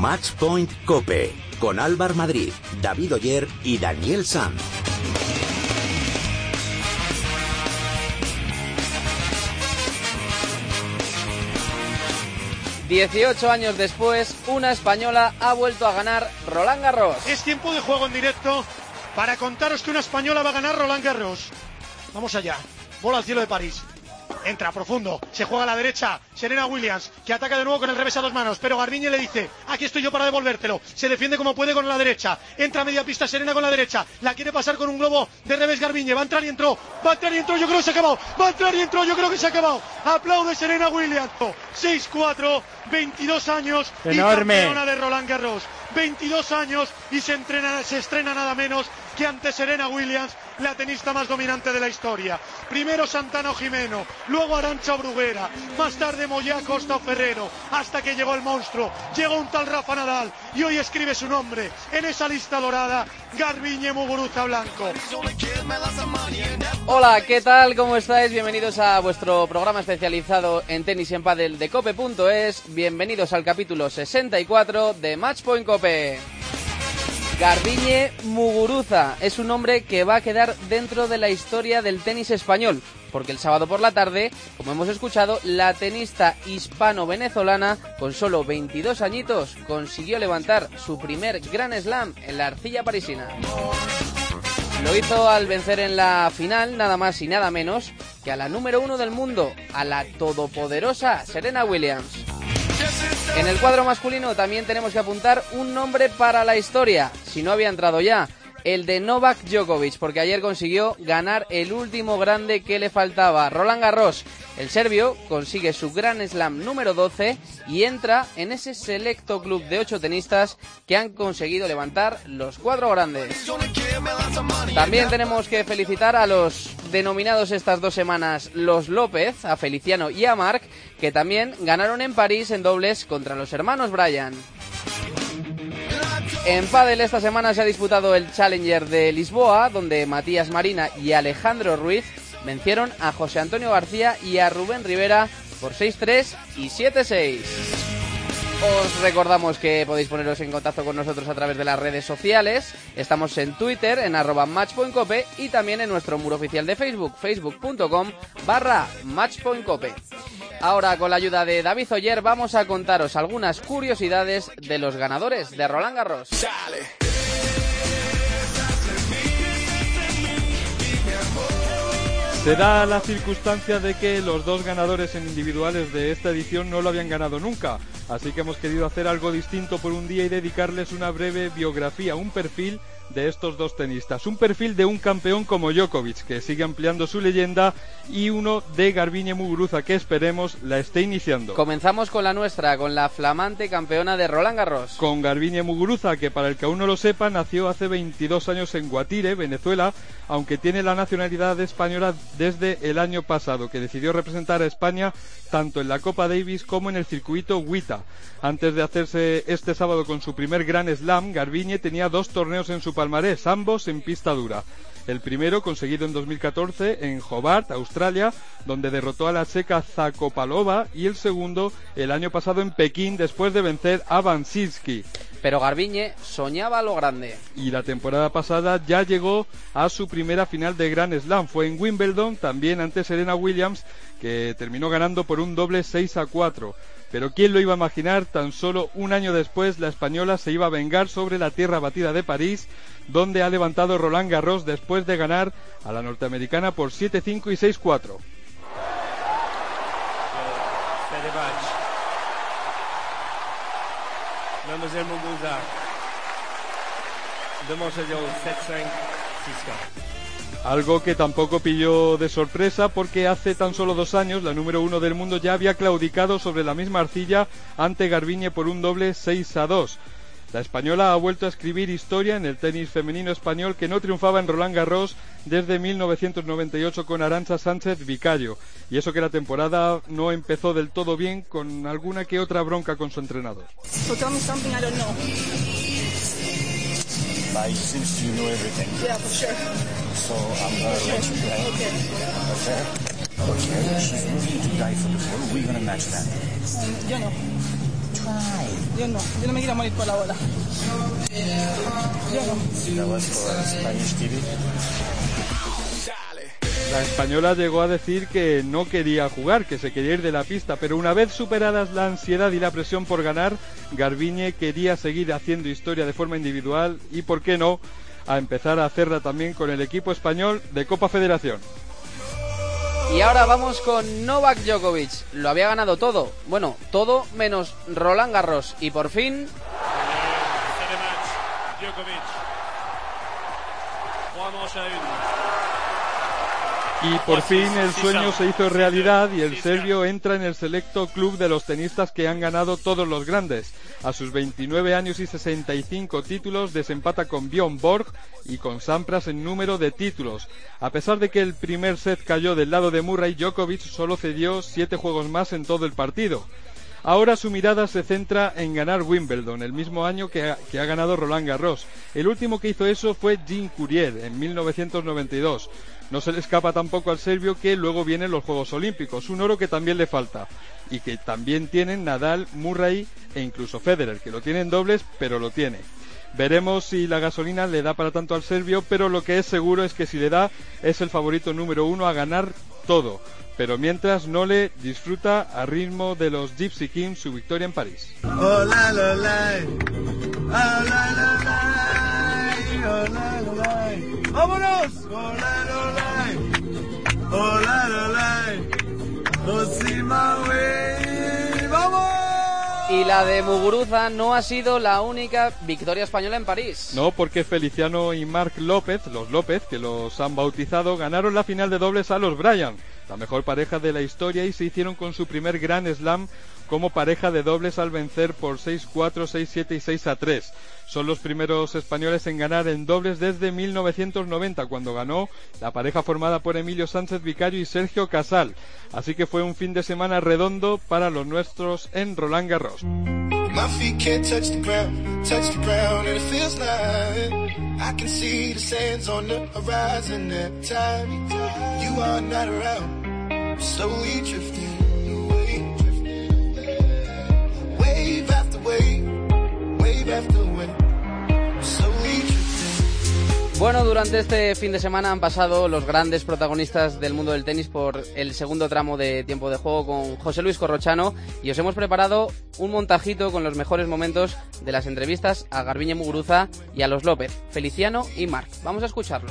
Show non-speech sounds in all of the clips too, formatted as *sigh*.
Match Point Cope con Álvar Madrid, David Oyer y Daniel Sanz. ...18 años después, una española ha vuelto a ganar Roland Garros. Es tiempo de juego en directo para contaros que una española va a ganar Roland Garros. Vamos allá. Bola al cielo de París. Entra profundo, se juega a la derecha, Serena Williams, que ataca de nuevo con el revés a dos manos, pero Garbiñe le dice, aquí estoy yo para devolvértelo, se defiende como puede con la derecha, entra a media pista Serena con la derecha, la quiere pasar con un globo de revés Garbiñe, va a entrar y entró, va a entrar y entró, yo creo que se ha acabado, va a entrar y entró, yo creo que se ha acabado, aplaude Serena Williams, 6-4, 22 años Enorme. y campeona de Roland Garros, 22 años y se, entrena, se estrena nada menos que ante Serena Williams, la tenista más dominante de la historia. Primero Santana Jimeno, luego Arancha Bruguera, más tarde Moyá, Costa Ferrero, hasta que llegó el monstruo, llegó un tal Rafa Nadal y hoy escribe su nombre en esa lista dorada, Garbiñe Muguruza Blanco. Hola, ¿qué tal? ¿Cómo estáis? Bienvenidos a vuestro programa especializado en tenis y en pádel de cope.es. Bienvenidos al capítulo 64 de Matchpoint Cope. Garbiñe Muguruza es un nombre que va a quedar dentro de la historia del tenis español, porque el sábado por la tarde, como hemos escuchado, la tenista hispano-venezolana, con solo 22 añitos, consiguió levantar su primer Grand Slam en la arcilla parisina. Lo hizo al vencer en la final nada más y nada menos que a la número uno del mundo, a la todopoderosa Serena Williams. En el cuadro masculino también tenemos que apuntar un nombre para la historia, si no había entrado ya, el de Novak Djokovic, porque ayer consiguió ganar el último grande que le faltaba, Roland Garros. El serbio consigue su Grand Slam número 12 y entra en ese selecto club de ocho tenistas que han conseguido levantar los cuatro grandes. También tenemos que felicitar a los denominados estas dos semanas los López, a Feliciano y a Marc, que también ganaron en París en dobles contra los hermanos Bryan. En pádel esta semana se ha disputado el Challenger de Lisboa, donde Matías Marina y Alejandro Ruiz vencieron a José Antonio García y a Rubén Rivera por 6-3 y 7-6. Os recordamos que podéis poneros en contacto con nosotros a través de las redes sociales. Estamos en Twitter, en arroba matchpointcope y también en nuestro muro oficial de Facebook, facebook.com barra. Ahora, con la ayuda de David Oyer, vamos a contaros algunas curiosidades de los ganadores de Roland Garros. Se da la circunstancia de que los dos ganadores en individuales de esta edición no lo habían ganado nunca, así que hemos querido hacer algo distinto por un día y dedicarles una breve biografía, un perfil de estos dos tenistas. Un perfil de un campeón como Djokovic, que sigue ampliando su leyenda, y uno de Garbiñe Muguruza, que esperemos la esté iniciando. Comenzamos con la nuestra, con la flamante campeona de Roland Garros. Con Garbiñe Muguruza, que para el que aún no lo sepa, nació hace 22 años en Guatire, Venezuela, aunque tiene la nacionalidad española desde el año pasado, que decidió representar a España tanto en la Copa Davis como en el circuito WITA. Antes de hacerse este sábado con su primer Grand Slam, Garbiñe tenía dos torneos en su palmarés, ambos en pista dura. El primero conseguido en 2014 en Hobart, Australia, donde derrotó a la checa Zakopalova, y el segundo el año pasado en Pekín después de vencer a Vansinski. Pero Garbiñe soñaba lo grande. Y la temporada pasada ya llegó a su primera final de Grand Slam. Fue en Wimbledon, también ante Serena Williams, que terminó ganando por un doble 6 a 4. Pero quién lo iba a imaginar, tan solo un año después la española se iba a vengar sobre la tierra batida de París, donde ha levantado Roland Garros después de ganar a la norteamericana por 7-5 y 6-4. Mademoiselle Muguruza demande le 7-5, 6-4. Algo que tampoco pilló de sorpresa porque hace tan solo dos años la número uno del mundo ya había claudicado sobre la misma arcilla ante Garbiñe por un doble 6 a 2. La española ha vuelto a escribir historia en el tenis femenino español que no triunfaba en Roland Garros desde 1998 con Arancha Sánchez Vicario. Y eso que la temporada no empezó del todo bien con alguna que otra bronca con su entrenador. So tell me something I don't know. So I'm gonna let you play. Okay. Okay? Okay. She's willing to die for the ball. We're gonna match that. Um, yo no. Yo no, yo no me quiero morir por la bola. Yo no. That was for Spanish TV. La española llegó a decir que no quería jugar, que se quería ir de la pista, pero una vez superadas la ansiedad y la presión por ganar, Garbiñe quería seguir haciendo historia de forma individual y, por qué no, a empezar a hacerla también con el equipo español de Copa Federación. Y ahora vamos con Novak Djokovic. Lo había ganado todo. Bueno, todo menos Roland Garros. Y por fin, Djokovic. Vamos a uno. Y por fin el sueño se hizo realidad y el serbio entra en el selecto club de los tenistas que han ganado todos los grandes. A sus 29 años y 65 títulos desempata con Bjorn Borg y con Sampras en número de títulos. A pesar de que el primer set cayó del lado de Murray, Djokovic solo cedió 7 juegos más en todo el partido. Ahora su mirada se centra en ganar Wimbledon, el mismo año que ha, que ha ganado Roland Garros. El último que hizo eso fue Jean Courier en 1992. No se le escapa tampoco al serbio que luego vienen los Juegos Olímpicos, un oro que también le falta y que también tienen Nadal, Murray e incluso Federer, que lo tienen dobles, pero lo tiene. Veremos si la gasolina le da para tanto al serbio, pero lo que es seguro es que si le da es el favorito número uno a ganar todo. Pero mientras no le disfruta a ritmo de los Gypsy Kings su victoria en París. ¡Vámonos! ¡Vamos! y la de Muguruza no ha sido la única victoria española en París. No, porque Feliciano y Marc López, los López, que los han bautizado, ganaron la final de dobles a los Bryan, la mejor pareja de la historia, y se hicieron con su primer Grand Slam como pareja de dobles al vencer por 6-4, 6-7 y 6-3. Son los primeros españoles en ganar en dobles desde 1990, cuando ganó la pareja formada por Emilio Sánchez Vicario y Sergio Casal. Así que fue un fin de semana redondo para los nuestros en Roland Garros. You are. Slowly drifting Bueno, durante este fin de semana han pasado los grandes protagonistas del mundo del tenis por el segundo tramo de tiempo de juego con José Luis Corrochano y os hemos preparado un montajito con los mejores momentos de las entrevistas a Garbiñe Muguruza y a los López, Feliciano y Marc. Vamos a escucharlo.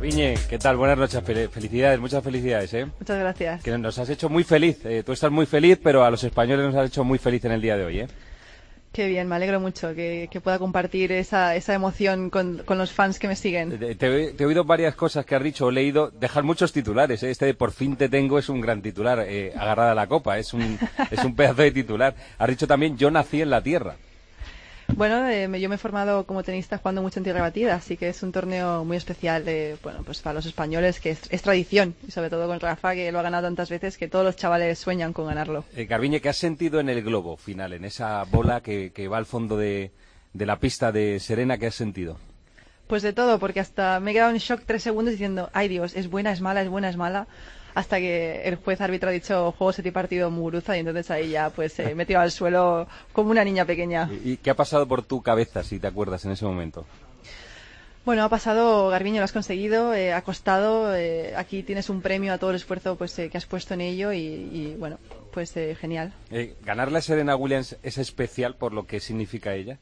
Viñe, ¿qué tal? Buenas noches, fel- felicidades, muchas felicidades, ¿eh? Muchas gracias. Que nos has hecho muy feliz, eh, tú estás muy feliz, pero a los españoles nos has hecho muy feliz en el día de hoy, ¿eh? Qué bien, me alegro mucho que, que pueda compartir esa, esa emoción con, con los fans que me siguen. Te, te- te he oído varias cosas que has dicho, o leído, dejar muchos titulares, ¿eh? Este de por fin te tengo es un gran titular, eh, agarrada a la copa, es un, *laughs* es un pedazo de titular. Has dicho también, yo nací en la tierra. Bueno, eh, yo me he formado como tenista jugando mucho en tierra batida, así que es un torneo muy especial eh, bueno, pues para los españoles, que es, es tradición, y sobre todo con Rafa, que lo ha ganado tantas veces que todos los chavales sueñan con ganarlo. Eh, Garbiñe, ¿qué has sentido en el globo final, en esa bola que, que va al fondo de, de la pista de Serena, ¿qué has sentido? Pues de todo, porque hasta me he quedado en shock tres segundos diciendo, ay Dios, es buena, es mala, es buena, es mala, hasta que el juez árbitro ha dicho juego set y partido Muguruza y entonces ahí ya pues eh, me he tirado al suelo como una niña pequeña. ¿Y, y qué ha pasado por tu cabeza, si te acuerdas, en ese momento? Bueno, ha pasado, Garbiño, lo has conseguido, eh, ha costado, eh, aquí tienes un premio a todo el esfuerzo pues eh, que has puesto en ello y, y, bueno, pues genial. ¿Ganarle a Serena Williams es especial por lo que significa ella?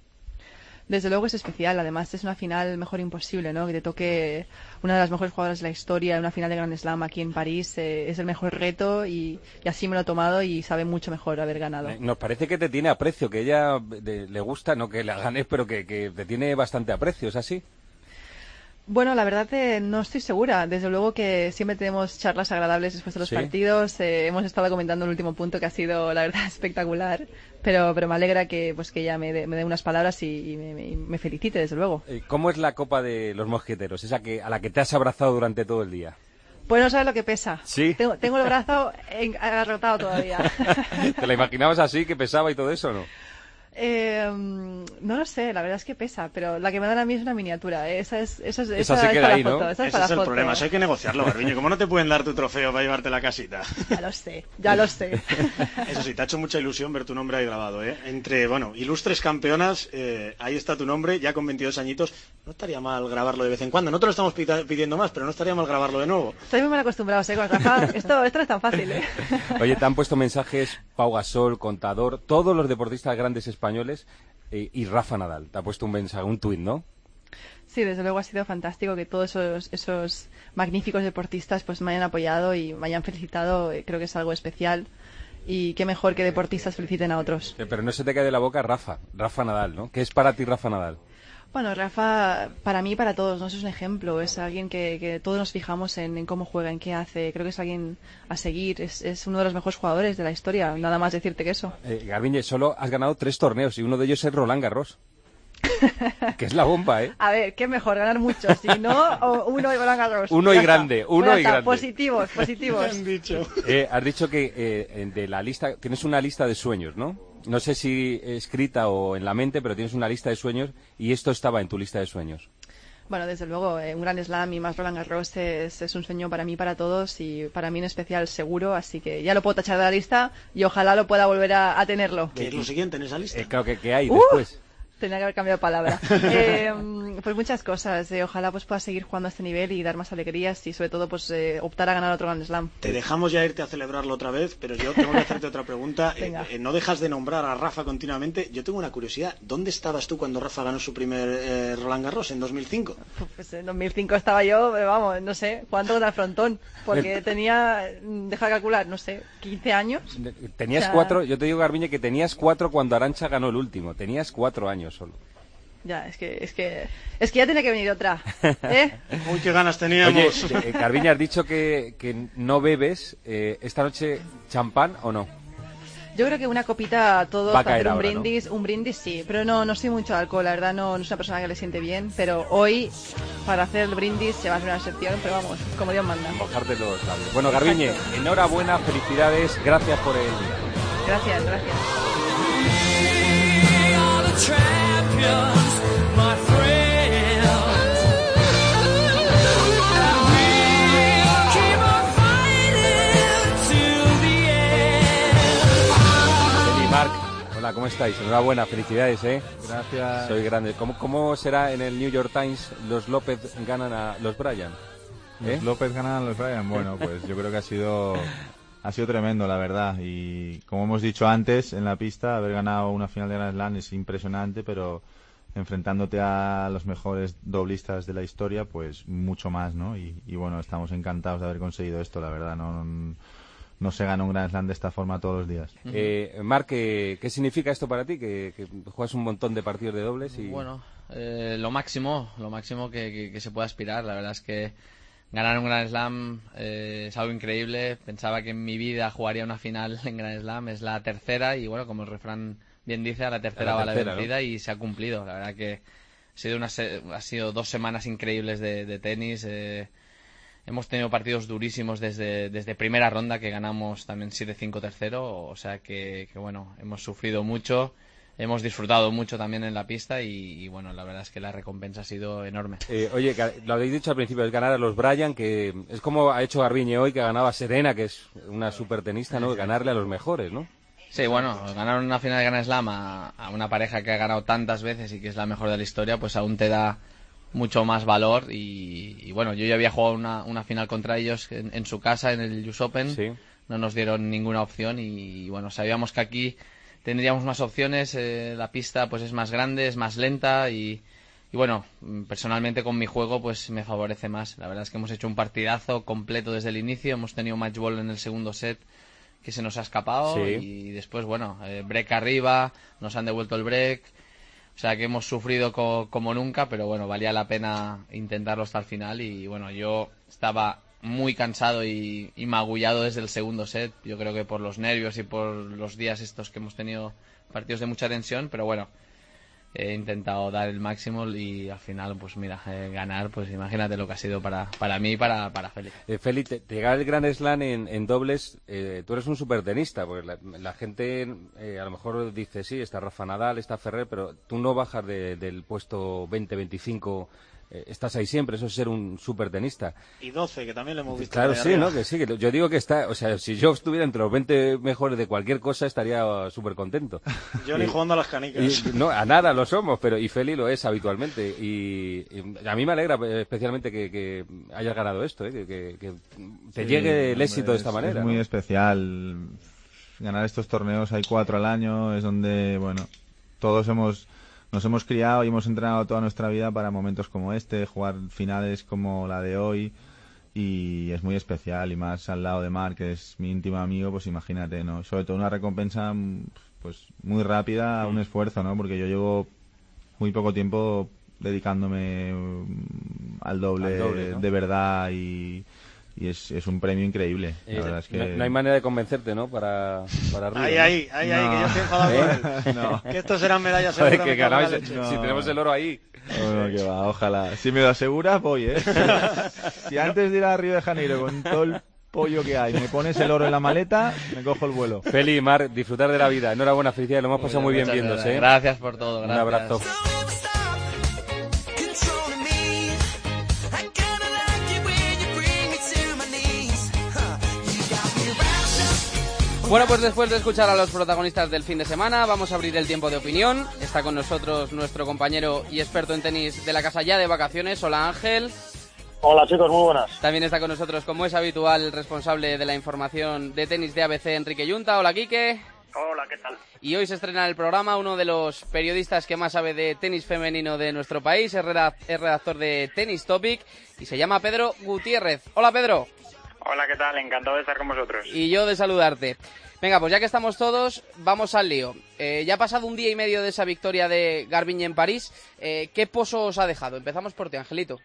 Desde luego es especial, además es una final mejor imposible, ¿no? Que te toque una de las mejores jugadoras de la historia, una final de Grand Slam aquí en París, eh, es el mejor reto y, así me lo he tomado y sabe mucho mejor haber ganado. Eh, Nos parece que te tiene aprecio, que ella de- le gusta, no que la ganes, pero que, que te tiene bastante aprecio, ¿es así? Bueno, la verdad eh, no estoy segura. Desde luego que siempre tenemos charlas agradables después de los Sí. partidos. Eh, hemos estado comentando el último punto que ha sido, la verdad, *laughs* espectacular. Pero, pero me alegra que pues que ella me dé, me dé unas palabras y, y me, felicite, desde luego. Eh, ¿Cómo es la Copa de los Mosqueteros, esa que, a la que te has abrazado durante todo el día? Pues no sabes lo que pesa. Sí. Tengo, tengo el brazo en- agarrotado todavía. *laughs* ¿Te la imaginabas así, que pesaba y todo eso o no? Eh, no lo sé, la verdad es que pesa, pero la que me dan a mí es una miniatura. ¿eh? Esa es, esa es, Esa esa se es queda para ahí, la ¿no? foto, esa es Ese para es el foto. problema, eso hay que negociarlo, Garbiño. ¿Cómo no te pueden dar tu trofeo para llevarte la casita? *laughs* Ya lo sé, ya lo sé. *laughs* Eso sí, te ha hecho mucha ilusión ver tu nombre ahí grabado, ¿eh? Entre, bueno, ilustres campeonas, eh, ahí está tu nombre, ya con 22 añitos. No estaría mal grabarlo de vez en cuando. No te lo estamos pidiendo más, pero no estaría mal grabarlo de nuevo. Estoy muy mal acostumbrado, ¿eh? Con Rafa. Esto, esto no es tan fácil, ¿eh? *laughs* Oye, te han puesto mensajes Pau Gasol, Contador, todos los deportistas grandes españoles eh, y Rafa Nadal. Te ha puesto un mensaje, un tuit, ¿no? Sí, desde luego ha sido fantástico que todos esos, esos magníficos deportistas pues me hayan apoyado y me hayan felicitado. eh, Creo que es algo especial. Y qué mejor que deportistas feliciten a otros. Pero no se te cae de la boca Rafa, Rafa Nadal, ¿no? ¿Qué es para ti Rafa Nadal? Bueno, Rafa, para mí y para todos, ¿no? Eso es un ejemplo. Es alguien que, que todos nos fijamos en, en cómo juega, en qué hace. Creo que es alguien a seguir. Es, es uno de los mejores jugadores de la historia. Nada más decirte que eso. Eh, Garbiñe, solo has ganado tres torneos y uno de ellos es Roland Garros. que es la bomba, ¿eh? *laughs* A ver, ¿qué mejor? Ganar muchos. Si no, o uno y Roland Garros. Uno y está. grande, uno y está, grande. Positivos, positivos. Eh, has dicho que eh, de la lista tienes una lista de sueños, ¿no? No sé si escrita o en la mente, pero tienes una lista de sueños y esto estaba en tu lista de sueños. Bueno, desde luego, eh, un gran slam y más Roland Garros es, es un sueño para mí, para todos y para mí en especial seguro, así que ya lo puedo tachar de la lista y ojalá lo pueda volver a, a tenerlo. ¿Qué es lo siguiente en esa lista? Eh, claro que, que hay ¡Uh! después. Tenía que haber cambiado de palabra. *laughs* Eh, pues muchas cosas. eh, ojalá pues pueda seguir jugando a este nivel y dar más alegrías y sobre todo pues eh, optar a ganar otro Grand Slam. Te dejamos ya irte a celebrarlo otra vez, pero yo tengo que hacerte otra pregunta. *laughs* Eh, eh, no dejas de nombrar a Rafa continuamente. Yo tengo una curiosidad. ¿Dónde estabas tú cuando Rafa ganó su primer eh, Roland Garros en 2005? Pues en 2005 estaba yo, vamos, no sé, jugando contra el frontón, porque *laughs* tenía, mm, deja de calcular, no sé, 15 años. Tenías O sea- cuatro, yo te digo, Garbiñe, que tenías cuatro cuando Arancha ganó el último. Tenías cuatro años solo. Ya, es que, es que, es que ya tiene que venir otra. ¿eh? *laughs* Uy, qué ganas Oye, teníamos. eh, Garbiñe, has dicho que, que no bebes. eh, ¿Esta noche champán o no? Yo creo que una copita a todos Va para hacer un ahora, ¿no? brindis, un brindis sí, pero no, no soy mucho de alcohol, la verdad no, no soy una persona que le siente bien, pero hoy para hacer el brindis se va a hacer una excepción, pero vamos, como Dios manda. Mojarte los labios. Bueno, Garbiñe, enhorabuena, felicidades, gracias por el día. Gracias, gracias. ¿Cómo estáis? Enhorabuena, felicidades, ¿eh? Gracias. Soy grande. ¿Cómo, ¿Cómo será en el New York Times los López ganan a los Bryan? ¿Eh? Los López ganan a los Bryan. Bueno, *laughs* pues yo creo que ha sido ha sido tremendo, la verdad. Y como hemos dicho antes en la pista, haber ganado una final de Grand Slam es impresionante, pero enfrentándote a los mejores doblistas de la historia, pues mucho más, ¿no? Y, y bueno, estamos encantados de haber conseguido esto, la verdad. No, no, no se gana un Grand Slam de esta forma todos los días. Eh, Marc, ¿qué, qué significa esto para ti? Que, que juegas un montón de partidos de dobles y... Bueno, eh, lo máximo, lo máximo que, que- que se pueda aspirar. La verdad es que ganar un Grand Slam eh, es algo increíble. Pensaba que en mi vida jugaría una final *laughs* en Grand Slam. Es la tercera y bueno, como el refrán bien dice, a la tercera A la va la tercera, ¿no? vencida y se ha cumplido. La verdad que ha sido, una se- ha sido dos semanas increíbles de, de tenis. eh, Hemos tenido partidos durísimos desde, desde primera ronda que ganamos también 7-5 tercero, o sea que, que, bueno, hemos sufrido mucho, hemos disfrutado mucho también en la pista y, y, bueno, la verdad es que la recompensa ha sido enorme. Eh, oye, lo habéis dicho al principio, es ganar a los Bryan, que es como ha hecho Garbiñe hoy, que ha ganado a Serena, que es una super tenista, ¿no? Ganarle a los mejores, ¿no? Sí, bueno, ganar una final de Grand Slam a, a una pareja que ha ganado tantas veces y que es la mejor de la historia, pues aún te da mucho más valor y, y, bueno, yo ya había jugado una, una final contra ellos en, en su casa, en el US Open, no nos dieron ninguna opción y, bueno, sabíamos que aquí tendríamos más opciones, eh, la pista pues es más grande, es más lenta y, y bueno, personalmente con mi juego pues me favorece más. La verdad es que hemos hecho un partidazo completo desde el inicio, hemos tenido match ball en el segundo set que se nos ha escapado Sí. y después, bueno, eh, break arriba, nos han devuelto el break. O sea que hemos sufrido co- como nunca, pero bueno, valía la pena intentarlo hasta el final y bueno, yo estaba muy cansado y, y magullado desde el segundo set, yo creo que por los nervios y por los días estos que hemos tenido partidos de mucha tensión, pero bueno, he intentado dar el máximo y al final, pues mira, eh, ganar, pues imagínate lo que ha sido para, para mí y para, para Félix. Eh, Félix, llegar al Grand Slam en, en dobles, eh, tú eres un supertenista, porque la, la gente eh, a lo mejor dice, sí, está Rafa Nadal, está Ferrer, pero tú no bajas de- del puesto 20-25, eh, estás ahí siempre, eso es ser un supertenista. Y 12, que también le hemos visto. Claro, sí, arriba. ¿no? Que sí, que yo digo que está, o sea, si yo estuviera entre los 20 mejores de cualquier cosa estaría súper contento. Yo ni jugando a las canicas. y- no, a nada lo somos, pero y Feli lo es habitualmente. Y, y a mí me alegra eh, especialmente que, que hayas ganado esto, ¿eh? que, que- que te Sí, llegue el hombre, éxito de esta es- manera. Es muy ¿no? especial. Ganar estos torneos, hay cuatro al año, es donde, bueno, todos hemos nos hemos criado y hemos entrenado toda nuestra vida para momentos como este, jugar finales como la de hoy y es muy especial y más al lado de Mar, que es mi íntimo amigo, pues imagínate, ¿no? Sobre todo una recompensa pues muy rápida a un esfuerzo, ¿no? Porque yo llevo muy poco tiempo dedicándome mm, al doble, Al doble, ¿no? de verdad y, y es, es un premio increíble. La Eh, verdad es que... no, no hay manera de convencerte, ¿no? Para, para arriba. Ahí, ¿no? ahí, ahí, ahí, que yo estoy enfadado con él. *laughs* No. Que estos serán medallas Joder, que leche. si tenemos el oro ahí. Bueno, que va, ojalá. Si me lo aseguras, voy, ¿eh? *laughs* si antes de ir a Río de Janeiro con todo el pollo que hay, me pones el oro en la maleta, me cojo el vuelo. Feli, Mar, disfrutar de la vida. Enhorabuena, felicidades, lo hemos pasado muy bien Muchas viéndose. ¿eh? gracias por todo, Un gracias. abrazo. Bueno, pues después de escuchar a los protagonistas del fin de semana, vamos a abrir el tiempo de opinión. Está con nosotros nuestro compañero y experto en tenis de la casa ya de vacaciones. Hola Ángel. Hola chicos, muy buenas. También está con nosotros, como es habitual, el responsable de la información de tenis de ABC, Enrique Yunta. Hola Quique. Hola, ¿qué tal? Y hoy se estrena en el programa uno de los periodistas que más sabe de tenis femenino de nuestro país. Es redactor de Tennis Topic y se llama Pedro Gutiérrez. Hola Pedro. Hola, ¿qué tal? Encantado de estar con vosotros. Y yo de saludarte. Venga, pues ya que estamos todos, vamos al lío. Eh, ya ha pasado un día y medio de esa victoria de Garbiñe en París. Eh, ¿Qué pozo os ha dejado? Empezamos por ti, Angelito.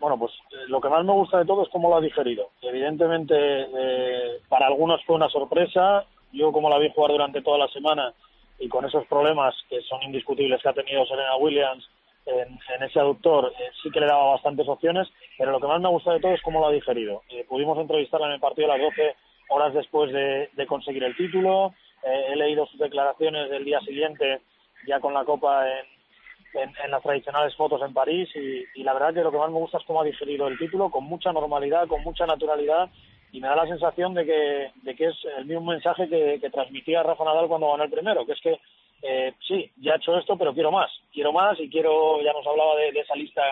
Bueno, pues eh, lo que más me gusta de todo es cómo lo ha digerido. Evidentemente, eh, para algunos fue una sorpresa. Yo, como la vi jugar durante toda la semana y con esos problemas que son indiscutibles que ha tenido Serena Williams en, en ese aductor, eh, sí que le daba bastantes opciones. Pero lo que más me gusta de todo es cómo lo ha digerido. Eh, pudimos entrevistarla en el partido a las 12 horas después de, conseguir el título. Eh, he leído sus declaraciones del día siguiente, ya con la Copa en, en, en las tradicionales fotos en París y, y la verdad que lo que más me gusta es cómo ha digerido el título con mucha normalidad, con mucha naturalidad y me da la sensación de que, de que es el mismo mensaje que, que transmitía Rafa Nadal cuando ganó el primero, que es que eh, sí, ya he hecho esto, pero quiero más, quiero más y quiero, ya nos hablaba de, esa lista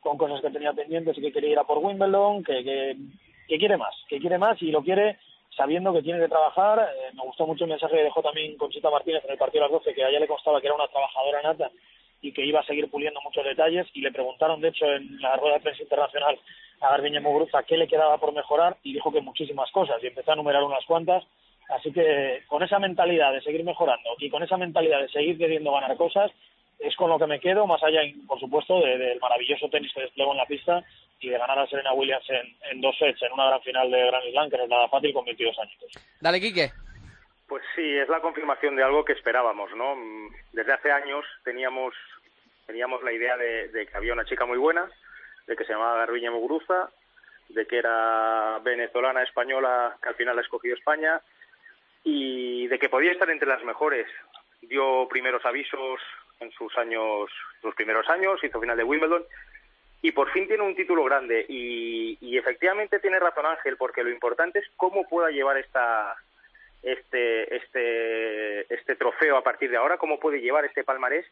con cosas que tenía pendientes y que quería ir a por Wimbledon, que, que, quiere más, que quiere más y lo quiere sabiendo que tiene que trabajar. Eh, me gustó mucho el mensaje que dejó también Conchita Martínez en el partido de las 12, que a ella le constaba que era una trabajadora nata y que iba a seguir puliendo muchos detalles y le preguntaron de hecho en la rueda de prensa internacional a Garbiñe Muguruza qué le quedaba por mejorar y dijo que muchísimas cosas y empezó a enumerar unas cuantas así que con esa mentalidad de seguir mejorando y con esa mentalidad de seguir queriendo ganar cosas es con lo que me quedo más allá por supuesto de- del maravilloso tenis que desplegó en la pista y de ganar a Serena Williams en, en dos sets en una gran final de Grand Slam que no es nada fácil con 22 años Dale, Quique. Pues sí, es la confirmación de algo que esperábamos, ¿no? Desde hace años teníamos teníamos la idea de, de que había una chica muy buena, de que se llamaba Garbiñe Muguruza, de que era venezolana, española, que al final la ha escogido España, y de que podía estar entre las mejores. Dio primeros avisos en sus años, sus primeros años, hizo final de Wimbledon, y por fin tiene un título grande. Y, efectivamente tiene razón Ángel, porque lo importante es cómo pueda llevar esta este este este trofeo a partir de ahora, cómo puede llevar este palmarés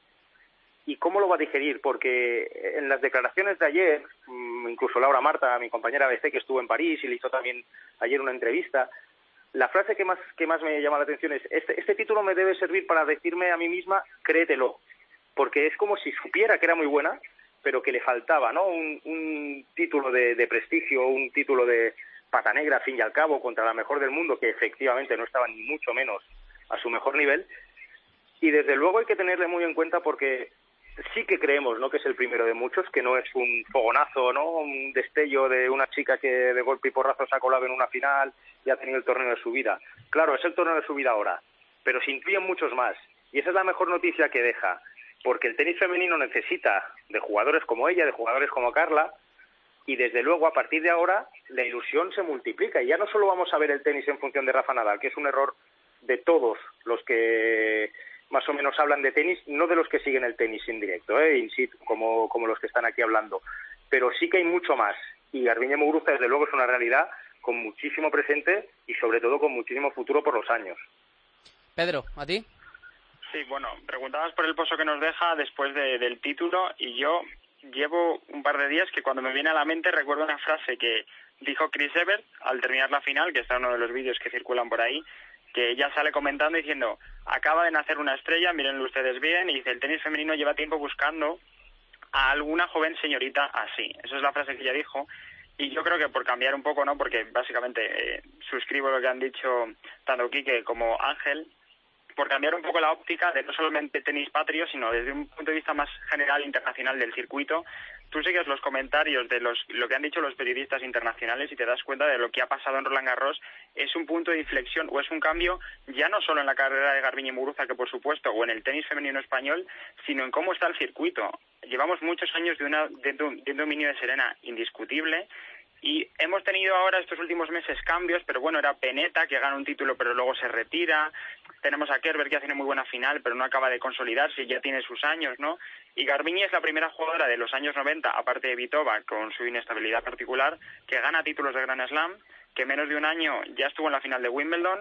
y cómo lo va a digerir, porque en las declaraciones de ayer, mm, incluso Laura Marta, mi compañera BC, que estuvo en París y le hizo también ayer una entrevista, la frase que más que más me llama la atención es este, este título me debe servir para decirme a mí misma créetelo, porque es como si supiera que era muy buena, pero que le faltaba, ¿no? Un, un título de, de prestigio, un título de pata negra, fin y al cabo, contra la mejor del mundo, que efectivamente no estaba ni mucho menos a su mejor nivel. Y desde luego hay que tenerle muy en cuenta porque sí que creemos ¿no? que es el primero de muchos, que no es un fogonazo, ¿no? un destello de una chica que de golpe y porrazo se ha colado en una final y ha tenido el torneo de su vida. Claro, es el torneo de su vida ahora, pero se incluyen muchos más. Y esa es la mejor noticia que deja, porque el tenis femenino necesita de jugadores como ella, de jugadores como Carla, y desde luego a partir de ahora la ilusión se multiplica y ya no solo vamos a ver el tenis en función de Rafa Nadal, que es un error de todos los que más o menos hablan de tenis, no de los que siguen el tenis en directo, ¿eh? in situ, como, como los que están aquí hablando, pero sí que hay mucho más y Garbiñe Muguruza desde luego es una realidad con muchísimo presente y sobre todo con muchísimo futuro por los años. Pedro, ¿a ti? Sí, bueno, preguntabas por el pozo que nos deja después de- del título y yo llevo un par de días que cuando me viene a la mente recuerdo una frase que dijo Chris Evert al terminar la final, que está en uno de los vídeos que circulan por ahí, que ella sale comentando diciendo, acaba de nacer una estrella, mírenlo ustedes bien, y dice, el tenis femenino lleva tiempo buscando a alguna joven señorita así. Esa es la frase que ella dijo. Y yo creo que por cambiar un poco, ¿no? Porque básicamente eh, suscribo lo que han dicho tanto Quique como Ángel, por cambiar un poco la óptica de no solamente tenis patrio, sino desde un punto de vista más general internacional del circuito. Tú sigues los comentarios de los, lo que han dicho los periodistas internacionales y te das cuenta de lo que ha pasado en Roland Garros. Es un punto de inflexión o es un cambio ya no solo en la carrera de Garbiñe Muguruza, que por supuesto, o en el tenis femenino español, sino en cómo está el circuito. Llevamos muchos años de, una, de, de un dominio de Serena indiscutible y hemos tenido ahora estos últimos meses cambios, pero bueno, era Peneta que gana un título pero luego se retira. Tenemos a Kerber que hace una muy buena final pero no acaba de consolidarse ya tiene sus años, ¿no? Y Garbiñe es la primera jugadora de los años 90, aparte de Vitova, con su inestabilidad particular, que gana títulos de Grand Slam, que menos de un año ya estuvo en la final de Wimbledon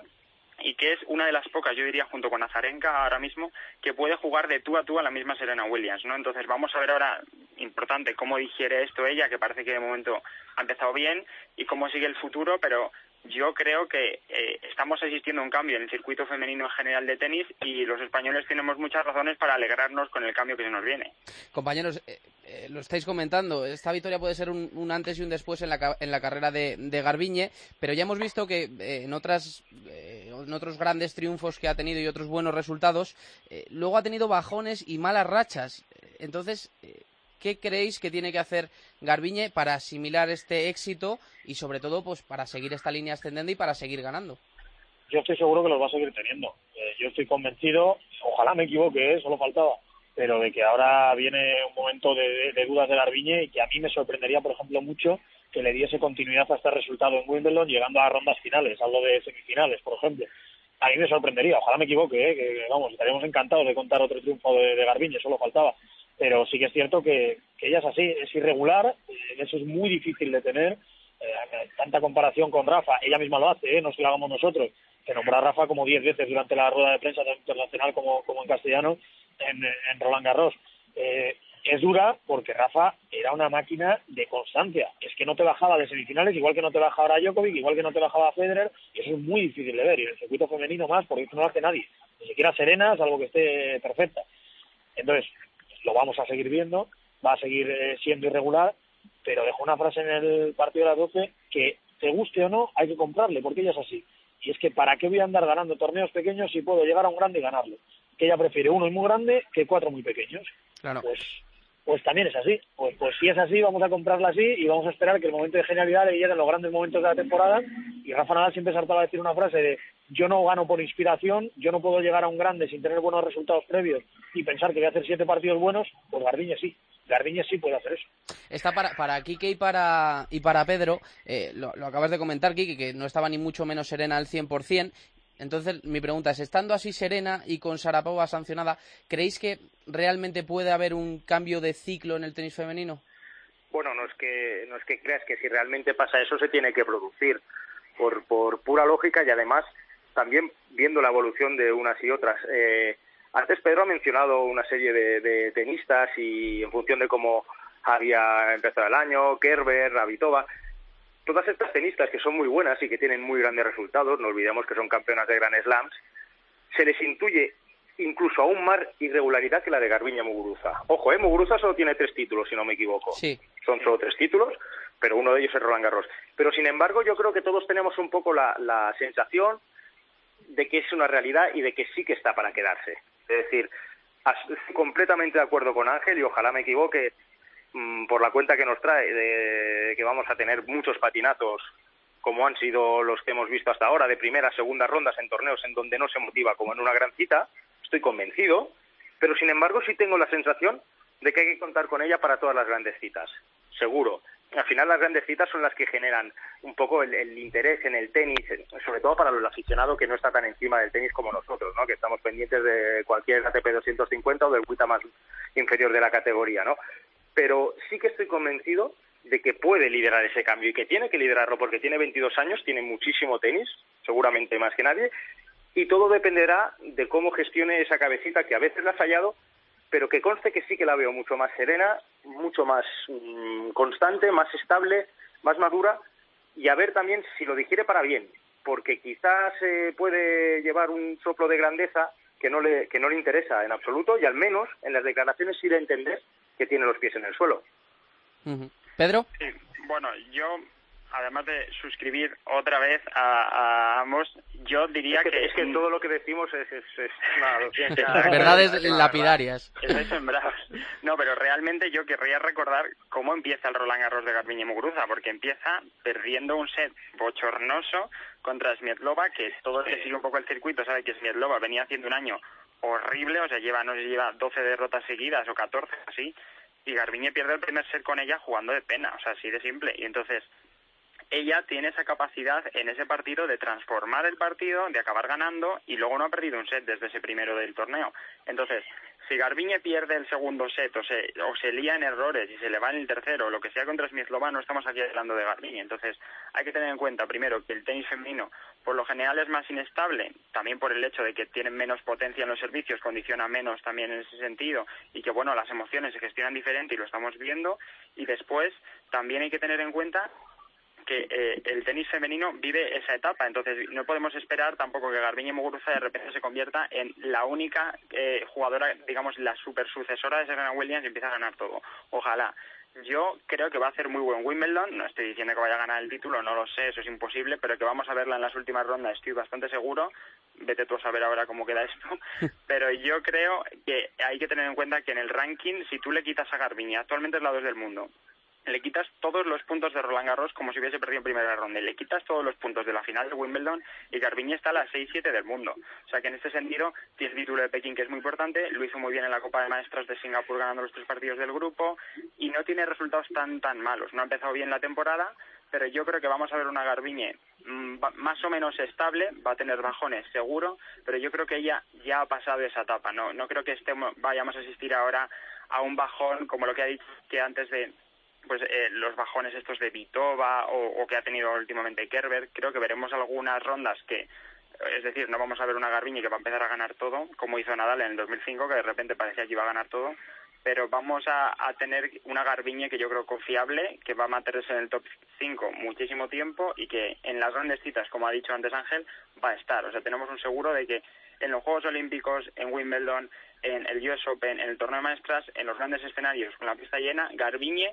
y que es una de las pocas, yo diría, junto con Azarenka ahora mismo, que puede jugar de tú a tú a la misma Serena Williams, ¿no? Entonces vamos a ver ahora, importante, cómo digiere esto ella, que parece que de momento ha empezado bien, y cómo sigue el futuro, pero yo creo que eh, estamos asistiendo a un cambio en el circuito femenino en general de tenis y los españoles tenemos muchas razones para alegrarnos con el cambio que se nos viene. Compañeros, eh, eh, lo estáis comentando, esta victoria puede ser un, antes y un después en la, en la carrera de, de Garbiñe, pero ya hemos visto que eh, en, otras, en otros grandes triunfos que ha tenido y otros buenos resultados, eh, luego ha tenido bajones y malas rachas. Entonces, eh, ¿qué creéis que tiene que hacer Garbiñe para asimilar este éxito y sobre todo pues para seguir esta línea ascendente y para seguir ganando? yo estoy seguro que los va a seguir teniendo. Eh, yo estoy convencido, ojalá me equivoque, ¿eh? solo faltaba, pero de que ahora viene un momento de, de- dudas de Garbiñe y que a mí me sorprendería, por ejemplo, mucho que le diese continuidad a este resultado en Wimbledon llegando a rondas finales, hablo de semifinales, por ejemplo. A mí me sorprendería, ojalá me equivoque, ¿eh? que vamos, estaríamos encantados de contar otro triunfo de, de Garbiñe, solo faltaba. Pero sí que es cierto que, ella es así, es irregular, eh, eso es muy difícil de tener, eh, tanta comparación con Rafa, ella misma lo hace, ¿eh? no que lo hagamos nosotros, que nombra a Rafa como diez veces durante la rueda de prensa tanto internacional como, como en castellano en, en Roland Garros. Eh, es dura porque Rafa era una máquina de constancia. Es que no te bajaba de semifinales, igual que no te bajaba ahora Djokovic, igual que no te bajaba Federer, y eso es muy difícil de ver. Y en el circuito femenino más, porque esto no lo hace nadie. Ni siquiera Serena, salvo que esté perfecta. Entonces, lo vamos a seguir viendo, va a seguir eh, siendo irregular, pero dejó una frase en el partido de las 12 que, te guste o no, hay que comprarle, porque ella es así. Y es que, ¿para qué voy a andar ganando torneos pequeños si puedo llegar a un grande y ganarlo? Que ella prefiere uno muy grande que cuatro muy pequeños. Claro. Pues, pues también es así. Pues, pues si es así, vamos a comprarla así y vamos a esperar que el momento de genialidad le llegue en los grandes momentos de la temporada. Y Rafa Nadal siempre saltaba a decir una frase de yo no gano por inspiración, yo no puedo llegar a un grande sin tener buenos resultados previos y pensar que voy a hacer siete partidos buenos, pues Garbiñe sí. Garbiñe sí puede hacer eso. Está para, para Quique y para, y para Pedro, eh, lo, lo acabas de comentar, Quique, que no estaba ni mucho menos serena al 100%. Entonces, mi pregunta es, estando así serena y con Sarapova sancionada, ¿creéis que realmente puede haber un cambio de ciclo en el tenis femenino? Bueno, no es que no es que creas que si realmente pasa eso se tiene que producir por por pura lógica y además también viendo la evolución de unas y otras. Eh, antes Pedro ha mencionado una serie de, de tenistas y en función de cómo había empezado el año, Kerber, Rabitova, todas estas tenistas que son muy buenas y que tienen muy grandes resultados, no olvidemos que son campeonas de Grand Slams, se les intuye incluso aún más irregularidad que la de Garbiña Muguruza. Ojo, ¿eh? Muguruza solo tiene tres títulos, si no me equivoco. Sí. Son solo tres títulos, pero uno de ellos es Roland Garros. Pero sin embargo, yo creo que todos tenemos un poco la, la sensación de que es una realidad y de que sí que está para quedarse. Es decir, estoy completamente de acuerdo con Ángel y ojalá me equivoque por la cuenta que nos trae de que vamos a tener muchos patinazos como han sido los que hemos visto hasta ahora, de primera, segunda rondas en torneos en donde no se motiva como en una gran cita, estoy convencido, pero sin embargo sí tengo la sensación de que hay que contar con ella para todas las grandes citas, seguro. Al final las grandes citas son las que generan un poco el, interés en el tenis, sobre todo para el aficionado que no está tan encima del tenis como nosotros, ¿no? que estamos pendientes de cualquier ATP 250 o del WTA más inferior de la categoría. ¿no? Pero sí que estoy convencido de que puede liderar ese cambio y que tiene que liderarlo porque tiene 22 años, tiene muchísimo tenis, seguramente más que nadie, y todo dependerá de cómo gestione esa cabecita que a veces le ha fallado, pero que conste que sí que la veo mucho más serena, mucho más mm, constante, más estable, más madura, y a ver también si lo digiere para bien, porque quizás eh, puede llevar un soplo de grandeza que no, le, que no le interesa en absoluto, y al menos en las declaraciones sí de entender que tiene los pies en el suelo. Pedro. Sí, bueno, yo, además de suscribir otra vez a, a ambos, yo diría es que, que... es que todo lo que decimos es, es, es una. *laughs* Verdades Claro, *laughs* lapidarias. Estáis sembrados. No, pero realmente yo querría recordar cómo empieza el Roland Garros de Garbiñe Muguruza, porque empieza perdiendo un set bochornoso contra Smietlova, que todo el que sigue un poco el circuito sabe que Smietlova venía haciendo un año horrible, o sea, lleva, no sé, lleva 12 derrotas seguidas o 14, así, y Garbiñe pierde el primer set con ella jugando de pena, o sea, así de simple. Y entonces, ella tiene esa capacidad en ese partido de transformar el partido, de acabar ganando y luego no ha perdido un set desde ese primero del torneo. Entonces, si Garbiñe pierde el segundo set o se, o se lía en errores y se le va en el tercero lo que sea contra Smietlova, no estamos aquí hablando de Garbiñe. Entonces, hay que tener en cuenta primero que el tenis femenino por lo general es más inestable, también por el hecho de que tienen menos potencia en los servicios, condiciona menos también en ese sentido y que bueno, las emociones se gestionan diferente y lo estamos viendo y después también hay que tener en cuenta que eh, el tenis femenino vive esa etapa, entonces no podemos esperar tampoco que Garbiñe Muguruza de repente se convierta en la única eh, jugadora, digamos, la super sucesora de Serena Williams y empieza a ganar todo. Ojalá. Yo creo que va a hacer muy buen Wimbledon, no estoy diciendo que vaya a ganar el título, no lo sé, eso es imposible, pero que vamos a verla en las últimas rondas, estoy bastante seguro, vete tú a saber ahora cómo queda esto, *laughs* pero yo creo que hay que tener en cuenta que en el ranking, si tú le quitas a Garbiñe, actualmente es la 2 del mundo, le quitas todos los puntos de Roland Garros como si hubiese perdido en primera ronda. Le quitas todos los puntos de la final de Wimbledon y Garbiñe está a la 6-7 del mundo. O sea que en este sentido tiene el título de Pekín que es muy importante, lo hizo muy bien en la Copa de Maestras de Singapur ganando los tres partidos del grupo y no tiene resultados tan tan malos. No ha empezado bien la temporada, pero yo creo que vamos a ver una Garbiñe mm, más o menos estable, va a tener bajones seguro, pero yo creo que ella ya ha pasado esa etapa. No, no creo que estemos, vayamos a asistir ahora a un bajón como lo que ha dicho que antes de pues eh, los bajones estos de Vitova o, o que ha tenido últimamente Kerber, creo que veremos algunas rondas que es decir, no vamos a ver una Garbiñe que va a empezar a ganar todo, como hizo Nadal en el 2005, que de repente parecía que iba a ganar todo, pero vamos a, tener una Garbiñe que yo creo confiable, que va a mantenerse en el top 5 muchísimo tiempo y que en las grandes citas, como ha dicho antes Ángel, va a estar. O sea, tenemos un seguro de que en los Juegos Olímpicos, en Wimbledon, en el US Open, en el torneo de maestras, en los grandes escenarios con la pista llena, Garbiñe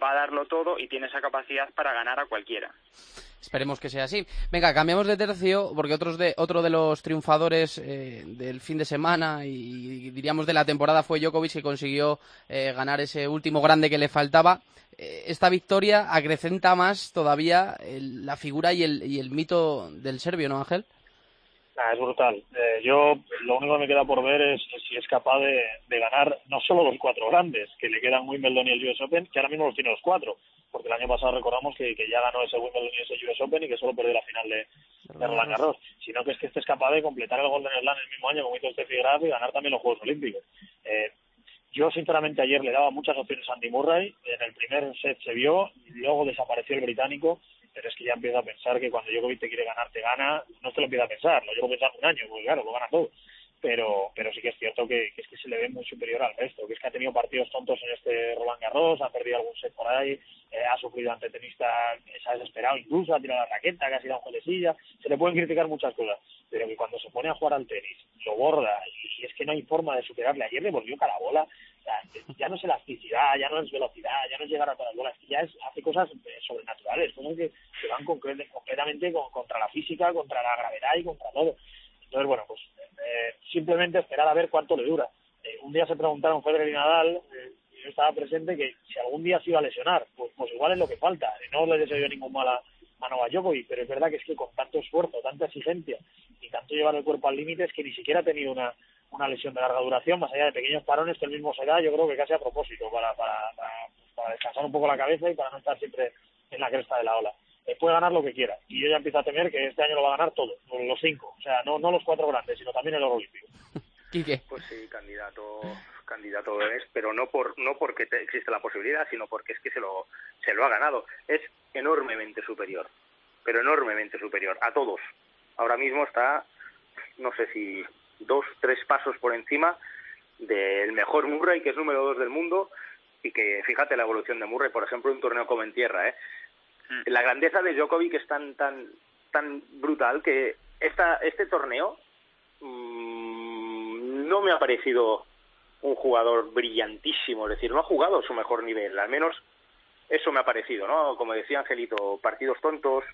va a darlo todo y tiene esa capacidad para ganar a cualquiera. Esperemos que sea así. Venga, cambiamos de tercio porque otros de, otro de los triunfadores eh, del fin de semana y, diríamos de la temporada fue Djokovic que consiguió eh, ganar ese último grande que le faltaba. Eh, esta victoria acrecenta más todavía el- la figura y el, y el mito del serbio, ¿no, Ángel? Nah, es brutal. Eh, yo lo único que me queda por ver es si es capaz de, de ganar no solo los cuatro grandes, que le quedan Wimbledon y el US Open, que ahora mismo los tiene los cuatro, porque el año pasado recordamos que, que ya ganó ese Wimbledon y ese US Open y que solo perdió la final de, de Roland Garros, sino que es que este es capaz de completar el Golden Slam el mismo año como hizo Steffi Graf y ganar también los Juegos Olímpicos. Eh, yo sinceramente ayer le daba muchas opciones a Andy Murray, en el primer set se vio, luego desapareció el británico, pero es que ya empieza a pensar que cuando Djokovic te quiere ganar, te gana, no te lo empieza a pensar, lo llevo pensando un año, porque claro, lo gana todo. Pero, pero sí que es cierto que, es que se le ve muy superior al resto, que es que ha tenido partidos tontos en este Roland Garros, ha perdido algún set por ahí, eh, ha sufrido ante tenistas, se ha desesperado incluso, ha tirado la raqueta, que ha sido un silla, se le pueden criticar muchas cosas, pero que cuando se pone a jugar al tenis, lo borda, y, y es que no hay forma de superarle. Ayer le volvió cada bola, sea, ya no es elasticidad, ya no es velocidad, ya no es llegar a todas las bolas, ya es, hace cosas eh, sobrenaturales, cosas que, que van concre- completamente con- contra la física, contra la gravedad y contra todo. Entonces, bueno, pues eh, simplemente esperar a ver cuánto le dura. Eh, un día se preguntaron Federer y Nadal, eh, yo estaba presente, que si algún día se iba a lesionar, pues, pues igual es lo que falta. No le deseo yo ningún mal a, a Novak Djokovic, pero es verdad que es que con tanto esfuerzo, tanta exigencia y tanto llevar el cuerpo al límite es que ni siquiera ha tenido una, una lesión de larga duración, más allá de pequeños parones que el mismo se da, yo creo que casi a propósito, para, para, para, para descansar un poco la cabeza y para no estar siempre en la cresta de la ola. Eh, puede ganar lo que quiera. Y yo ya empiezo a temer que este año lo va a ganar todo, los cinco. O sea, no, no los cuatro grandes, sino también el oro olímpico. *laughs* Pues sí, candidato, candidato es, pero no por no porque te- existe la posibilidad, sino porque es que se lo se lo ha ganado. Es enormemente superior, pero enormemente superior a todos. Ahora mismo está, no sé si dos, tres pasos por encima del mejor Murray, que es número dos del mundo, y que fíjate la evolución de Murray, por ejemplo, un torneo como en tierra, ¿eh? La grandeza de Djokovic es tan tan tan brutal que esta este torneo mm, no me ha parecido un jugador brillantísimo, es decir, no ha jugado su mejor nivel, al menos eso me ha parecido, ¿no? Como decía Angelito, partidos tontos,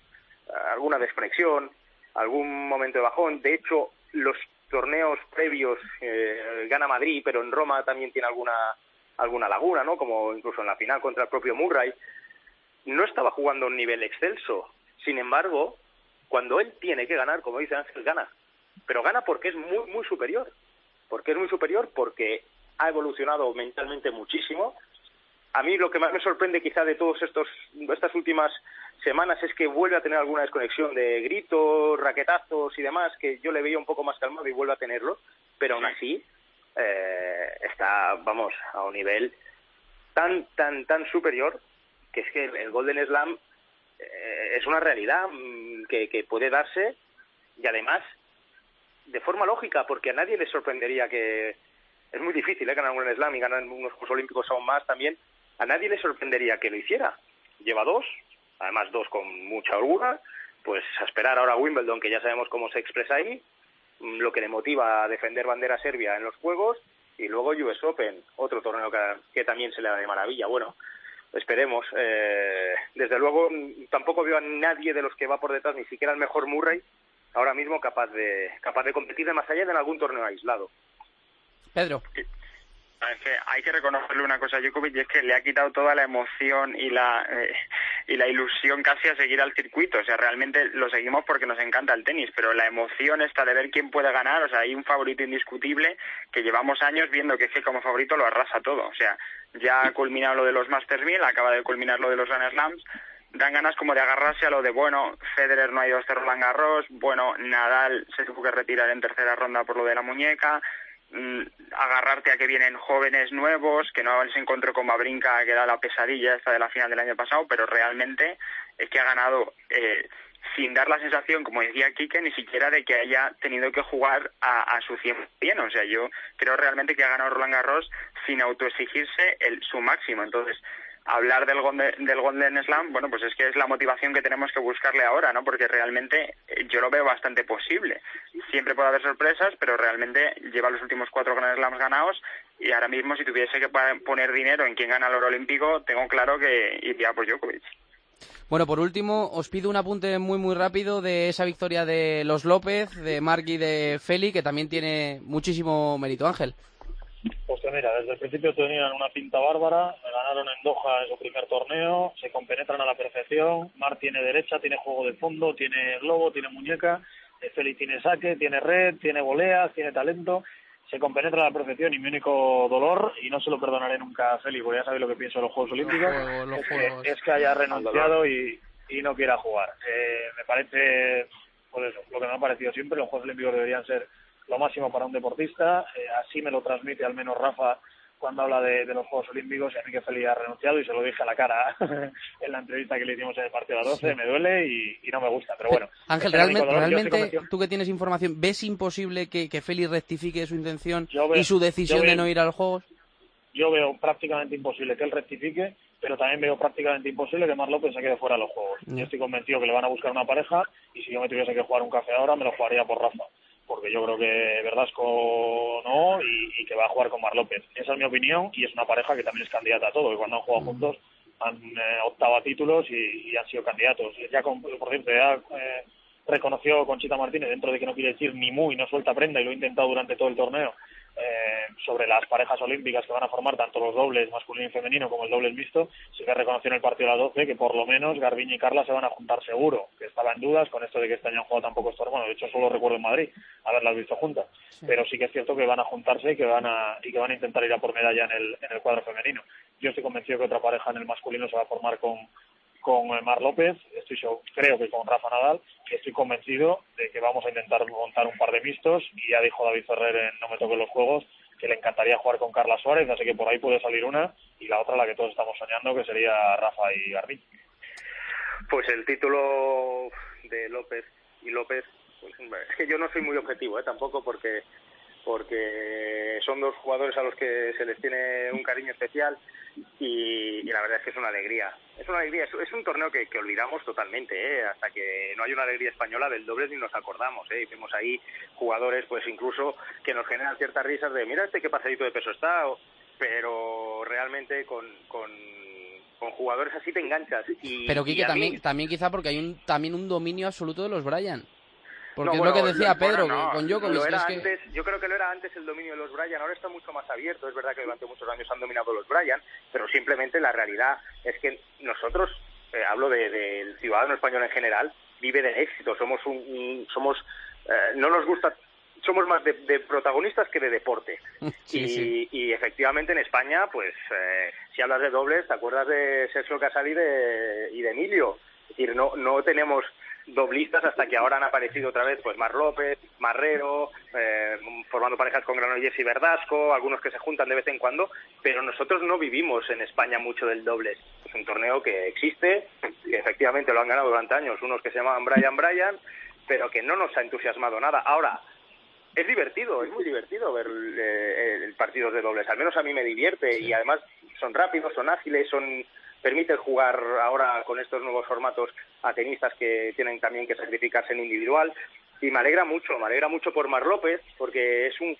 alguna desconexión, algún momento de bajón. De hecho, los torneos previos eh, gana Madrid, pero en Roma también tiene alguna alguna laguna, ¿no? Como incluso en la final contra el propio Murray. No estaba jugando a un nivel excelso. Sin embargo, cuando él tiene que ganar, como dice Ángel, gana. Pero gana porque es muy, muy superior. Porque es muy superior porque ha evolucionado mentalmente muchísimo. A mí lo que más me sorprende quizá de todos estos estas últimas semanas es que vuelve a tener alguna desconexión de gritos, raquetazos y demás, que yo le veía un poco más calmado y vuelve a tenerlo, pero aún así eh, está, vamos, a un nivel tan, tan, tan superior que es que el, Golden Slam eh, es una realidad mm, que, que puede darse y además de forma lógica, porque a nadie le sorprendería que es muy difícil ¿eh? ganar un Golden Slam y ganar unos Juegos Olímpicos aún más también, a nadie le sorprendería que lo hiciera. Lleva dos, además dos con mucha holgura, pues a esperar ahora a Wimbledon, que ya sabemos cómo se expresa ahí, mm, lo que le motiva a defender bandera serbia en los Juegos, y luego US Open, otro torneo que, que también se le da de maravilla. Bueno, esperemos. Eh, desde luego, mm, tampoco veo a nadie de los que va por detrás, ni siquiera el mejor Murray, ahora mismo capaz de capaz de competir de más allá de en algún torneo aislado. Pedro. Es que hay que reconocerle una cosa a Djokovic y es que le ha quitado toda la emoción y la eh, y la ilusión casi a seguir al circuito. O sea, realmente lo seguimos porque nos encanta el tenis, pero la emoción está de ver quién puede ganar. O sea, hay un favorito indiscutible que llevamos años viendo que es que como favorito lo arrasa todo. O sea, ya ha culminado lo de los Masters 1000, acaba de culminar lo de los Grand Slams. Dan ganas como de agarrarse a lo de, bueno, Federer no ha ido a este Roland Garros, bueno, Nadal se tuvo que retirar en tercera ronda por lo de la muñeca, agarrarte a que vienen jóvenes nuevos, que no se encontró con Mavrinka, que era la pesadilla esta de la final del año pasado, pero realmente es que ha ganado eh, sin dar la sensación, como decía Quique, ni siquiera de que haya tenido que jugar a, a su 100%. O sea, yo creo realmente que ha ganado Roland Garros sin autoexigirse el, su máximo. Entonces, hablar del del Golden Slam, bueno, pues es que es la motivación que tenemos que buscarle ahora, ¿no? Porque realmente eh, yo lo veo bastante posible. Siempre puede haber sorpresas, pero realmente lleva los últimos cuatro Grand Slams ganados y ahora mismo si tuviese que poner dinero en quién gana el oro olímpico, tengo claro que iría por Djokovic. Bueno, por último, os pido un apunte muy, muy rápido de esa victoria de los López, de Marc y de Feli, que también tiene muchísimo mérito, Ángel. Pues que mira, desde el principio tenían una pinta bárbara, me ganaron en Doha en su primer torneo, se compenetran a la perfección, Mar tiene derecha, tiene juego de fondo, tiene globo, tiene muñeca, eh, Félix tiene saque, tiene red, tiene voleas, tiene talento, se compenetra a la perfección y mi único dolor, y no se lo perdonaré nunca a Félix, porque ya sabéis lo que pienso de los Juegos Olímpicos, Juegos, los es, Juegos. Que, es que haya renunciado y, y no quiera jugar. Eh, me parece, pues eso, lo que me ha parecido siempre, los Juegos Olímpicos deberían ser lo máximo para un deportista, eh, así me lo transmite al menos Rafa cuando habla de, de los Juegos Olímpicos y a mí que Félix ha renunciado y se lo dije a la cara *laughs* en la entrevista que le hicimos en el partido a las 12, me duele y, y no me gusta, pero bueno. Ángel, realmente, dolor. Tú que tienes información, ¿ves imposible que, que Félix rectifique su intención veo- y su decisión de no ir a los Juegos? yo veo prácticamente imposible que él rectifique, pero también veo prácticamente imposible que Mar López se quede fuera de los juegos. Yo estoy convencido que le van a buscar una pareja y si yo me tuviese que jugar un café ahora, me lo jugaría por Rafa. Porque yo creo que Verdasco no y, y que va a jugar con Mar López. Esa es mi opinión y es una pareja que también es candidata a todo. Que cuando han jugado juntos han eh, optado a títulos y, y han sido candidatos. Ya con, por cierto, ya eh, reconoció Conchita Martínez, dentro de que no quiere decir ni muy, no suelta prenda y lo ha intentado durante todo el torneo, eh, sobre las parejas olímpicas que van a formar tanto los dobles masculino y femenino como el dobles mixto, sí que reconoció en el partido a las 12 que por lo menos Garbiñe y Carla se van a juntar seguro, que estaba en dudas con esto de que este año han jugado tampoco estos bueno, de hecho solo recuerdo en Madrid haberlas visto juntas, pero sí que es cierto que van a juntarse y que van a, y que van a intentar ir a por medalla en el, en el cuadro femenino. Yo estoy convencido que otra pareja en el masculino se va a formar con, con Mar López, estoy seg- creo que con Rafa Nadal, estoy convencido de que vamos a intentar montar un par de mixtos, y ya dijo David Ferrer en No me toquen los juegos, que le encantaría jugar con Carla Suárez, así que por ahí puede salir una, y la otra la que todos estamos soñando, que sería Rafa y Garbín. Pues el título de López y López, pues, *laughs* es que yo no soy muy objetivo, ¿eh? tampoco porque porque son dos jugadores a los que se les tiene un cariño especial y, y la verdad es que es una alegría. Es una alegría, es, es un torneo que, que olvidamos totalmente, ¿eh? hasta que no hay una alegría española del doble ni nos acordamos. ¿eh? Y vemos ahí jugadores, pues incluso que nos generan ciertas risas de mira este qué pasadito de peso está, o- pero realmente con, con, con jugadores así te enganchas. Y, Pero y Quique, mí- también, también quizá porque hay un, también un dominio absoluto de los Bryan. Porque No, es bueno, lo que decía lo- Pedro bueno, no, con Djokovic. lo que que- yo creo que lo era antes el dominio de los Bryan, ahora está mucho más abierto. Es verdad que durante muchos años han dominado los Bryan, pero simplemente la realidad es que nosotros, eh, hablo de- del ciudadano español en general, vive del éxito. Somos un, un- somos, eh, no nos gusta, somos más de, de protagonistas que de deporte. *laughs* Sí, y, sí. y efectivamente en España, pues, eh, si hablas de dobles, te acuerdas de Sergio Casal y de, y de Emilio. Es decir, no, no tenemos doblistas hasta que ahora han aparecido otra vez pues Mar López, Marrero, eh, formando parejas con Granollers y Verdasco, algunos que se juntan de vez en cuando, pero nosotros no vivimos en España mucho del dobles. Es un torneo que existe, que efectivamente lo han ganado durante años unos que se llamaban Brian Brian, pero que no nos ha entusiasmado nada. Ahora, es divertido, es muy divertido ver eh, el partidos de dobles. Al menos a mí me divierte y además son rápidos, son ágiles, son permiten jugar ahora con estos nuevos formatos a tenistas que tienen también que sacrificarse en individual y me alegra mucho, me alegra mucho por Mar López porque es un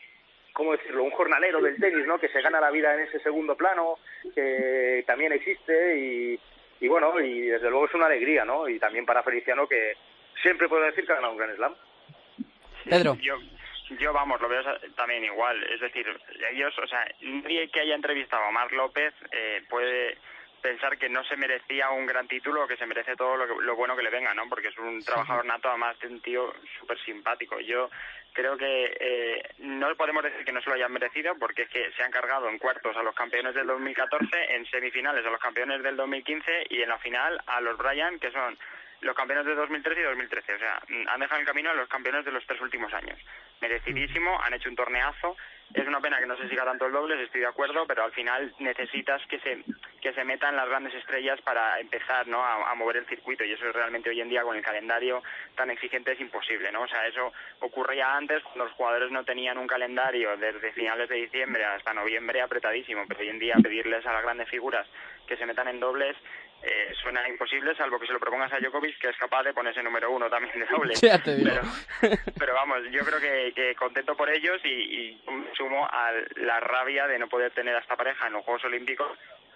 ¿cómo decirlo? Un jornalero del tenis, ¿no? Que se gana la vida en ese segundo plano, que también existe y, y bueno, y desde luego es una alegría, ¿no? Y también para Feliciano que siempre puedo decir que ha ganado un Grand Slam. Pedro. Yo, yo vamos, lo veo también igual. Es decir, ellos, o sea, nadie que haya entrevistado a Marc López eh, puede pensar que no se merecía un gran título o que se merece todo lo, que- lo bueno que le venga, ¿no? Porque es un trabajador nato, además de un tío súper simpático. Yo creo que eh, no podemos decir que no se lo hayan merecido porque es que se han cargado en cuartos a los campeones del 2014, en semifinales a los campeones del 2015 y en la final a los Bryan, que son los campeones de 2013 y 2013. O sea, mm, han dejado el camino a los campeones de los tres últimos años. Merecidísimo, han hecho un torneazo. Es una pena que no se siga tanto el dobles, estoy de acuerdo, pero al final necesitas que se que se metan las grandes estrellas para empezar ¿no? a, a mover el circuito y eso es realmente hoy en día con el calendario tan exigente es imposible, ¿no? O sea, eso ocurría antes cuando los jugadores no tenían un calendario desde finales de diciembre hasta noviembre apretadísimo, pero hoy en día pedirles a las grandes figuras que se metan en dobles eh, suena imposible, salvo que se lo propongas a Djokovic, que es capaz de ponerse número uno también de dobles. *laughs* Ya te digo. Pero, pero vamos, yo creo que, que contento por ellos y, y sumo a la rabia de no poder tener a esta pareja en los Juegos Olímpicos.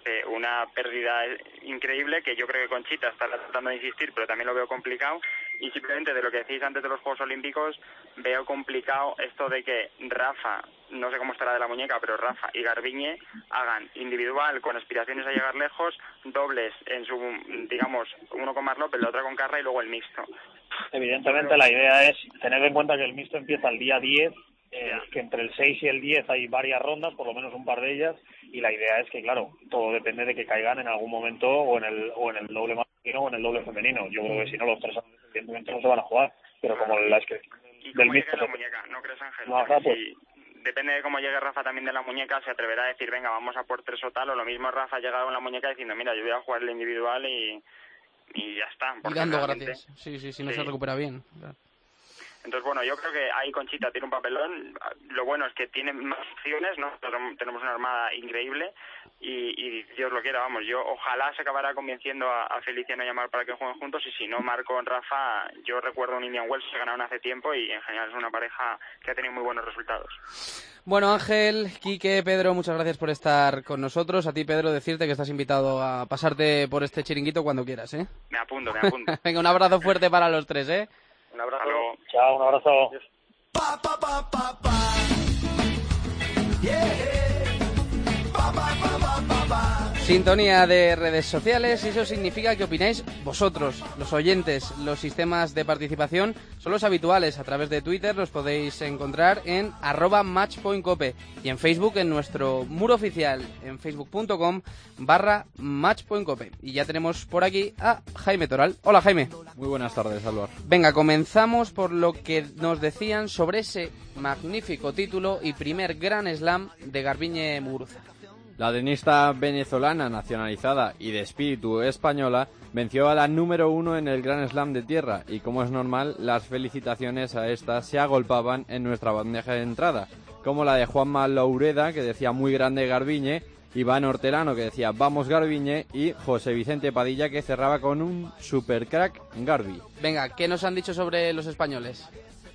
eh, una pérdida increíble que yo creo que Conchita está tratando de insistir, pero también lo veo complicado. Y simplemente de lo que decís antes de los Juegos Olímpicos, veo complicado esto de que Rafa, no sé cómo estará de la muñeca, pero Rafa y Garbiñe hagan individual con aspiraciones a llegar lejos, dobles en su, digamos, uno con Mar López, la otra con Carra y luego el mixto. Evidentemente la idea es tener en cuenta que el mixto empieza el día 10, eh, que entre el 6 y el 10 hay varias rondas, por lo menos un par de ellas, y la idea es que, claro, todo depende de que caigan en algún momento o en el, o en el doble masculino o en el doble femenino. Yo creo que si no, los tres evidentemente no se van a jugar, pero como la inscripción y del mixto... la muñeca, ¿no crees Ángel? No, Porque Rafa, pues- si- depende de cómo llegue Rafa también de la muñeca, se atreverá a decir, venga, vamos a por tres o tal, o lo mismo Rafa ha llegado con la muñeca diciendo, mira, yo voy a jugar el individual y, y ya está. Y dando gracias. Sí, sí, sí, no Sí. se recupera bien. Claro. Entonces, bueno, yo creo que ahí Conchita tiene un papelón. Lo bueno es que tiene más opciones, ¿no? Tenemos una armada increíble y, y Dios lo quiera, vamos. Yo ojalá se acabara convenciendo a, a Feliciano y a Mar para que jueguen juntos y si no, Marco con Rafa, yo recuerdo un Indian Wells que ganaron hace tiempo y en general es una pareja que ha tenido muy buenos resultados. Bueno, Ángel, Quique, Pedro, muchas gracias por estar con nosotros. A ti, Pedro, decirte que estás invitado a pasarte por este chiringuito cuando quieras, ¿eh? Me apunto, me apunto. *laughs* Venga, un abrazo fuerte para los tres, ¿eh? Un abrazo. Chao, un abrazo. Adiós. Sintonía de redes sociales y eso significa que opináis vosotros, los oyentes. Los sistemas de participación son los habituales. A través de Twitter los podéis encontrar en arroba matchpointcope y en Facebook en nuestro muro oficial en facebook.com barra matchpointcope. Y ya tenemos por aquí a Jaime Toral. Hola Jaime. Muy buenas tardes, Álvaro. Venga, comenzamos por lo que nos decían sobre ese magnífico título y primer gran slam de Garbiñe Muguruza. La tenista venezolana nacionalizada y de espíritu española venció a la número uno en el Gran Slam de tierra y como es normal, las felicitaciones a esta se agolpaban en nuestra bandeja de entrada, como la de Juanma Laureda que decía muy grande Garbiñe, Iván Hortelano que decía vamos Garbiñe y José Vicente Padilla que cerraba con un super crack Garbi. Venga, ¿qué nos han dicho sobre los españoles?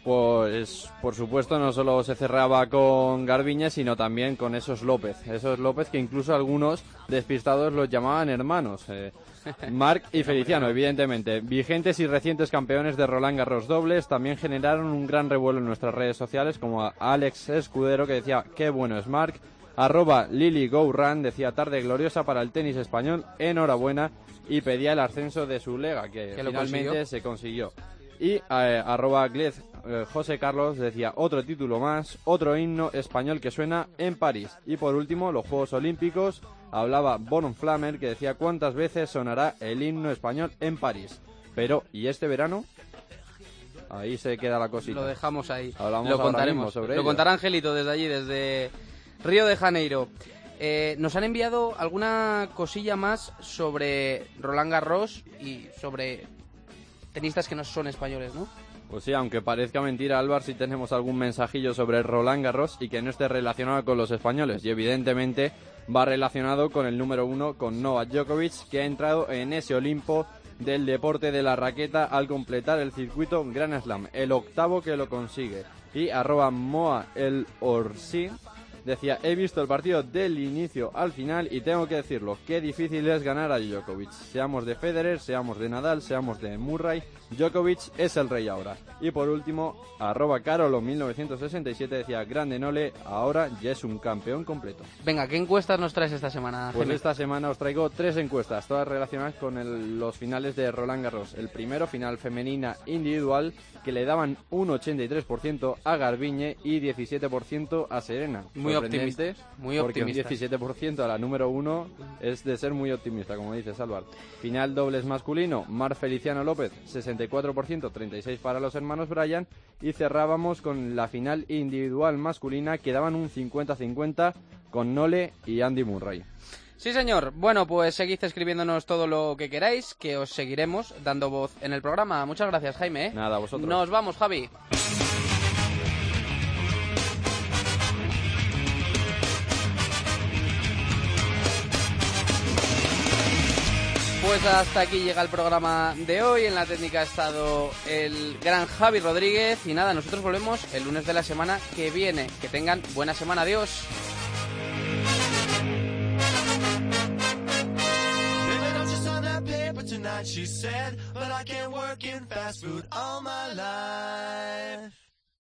Pues por supuesto no solo se cerraba con Garbiñe, sino también con esos López. Esos López que incluso algunos despistados los llamaban hermanos. Eh, *laughs* Marc y Feliciano, evidentemente. Vigentes y recientes campeones de Roland Garros dobles también generaron un gran revuelo en nuestras redes sociales, como a Alex Escudero que decía qué bueno es Marc. Arroba Lily Go Run decía tarde gloriosa para el tenis español, enhorabuena, y pedía el ascenso de su lega, que, ¿Que lo finalmente consiguió? se consiguió. Y eh, arroba Glez eh, José Carlos decía otro título más, otro himno español que suena en París. Y por último, los Juegos Olímpicos, hablaba Bonham Flammer que decía cuántas veces sonará el himno español en París. Pero, ¿y este verano? Ahí se queda la cosita. Lo dejamos ahí. Hablamos lo contaremos. sobre lo ello. contará Angelito desde allí, desde Río de Janeiro. Eh, nos han enviado alguna cosilla más sobre Roland Garros y sobre tenistas que no son españoles, ¿no? Pues sí, aunque parezca mentira, Álvaro, si tenemos algún mensajillo sobre Roland Garros y que no esté relacionado con los españoles. Y evidentemente va relacionado con el número uno, con Novak Djokovic, que ha entrado en ese Olimpo del deporte de la raqueta al completar el circuito Grand Slam, el octavo que lo consigue. Y arroba Moa el Orsi decía, he visto el partido del inicio al final y tengo que decirlo, qué difícil es ganar a Djokovic. Seamos de Federer, seamos de Nadal, seamos de Murray, Djokovic es el rey ahora. Y por último, arroba Carolo1967 decía, grande Nole, ahora ya es un campeón completo. Venga, ¿qué encuestas nos traes esta semana, Pues esta semana os traigo tres encuestas, todas relacionadas con el- los finales de Roland Garros. El primero, final femenina individual, que le daban un 83% a Garbiñe y 17% a Serena. Muy optimistas, muy porque un optimistas. 17% a la número uno es de ser muy optimista, como dices, Álvaro. Final dobles masculino, Mar Feliciano López, 64%, 36% para los hermanos Bryan. Y cerrábamos con la final individual masculina, que daban un 50-50 con Nole y Andy Murray. Sí, señor. Bueno, pues seguid escribiéndonos todo lo que queráis, que os seguiremos dando voz en el programa. Muchas gracias, Jaime. ¿eh? Nada, vosotros. Nos vamos, Javi. Pues hasta aquí llega el programa de hoy. En la técnica ha estado el gran Javi Rodríguez. Y nada, nosotros volvemos el lunes de la semana que viene. Que tengan buena semana. Adiós.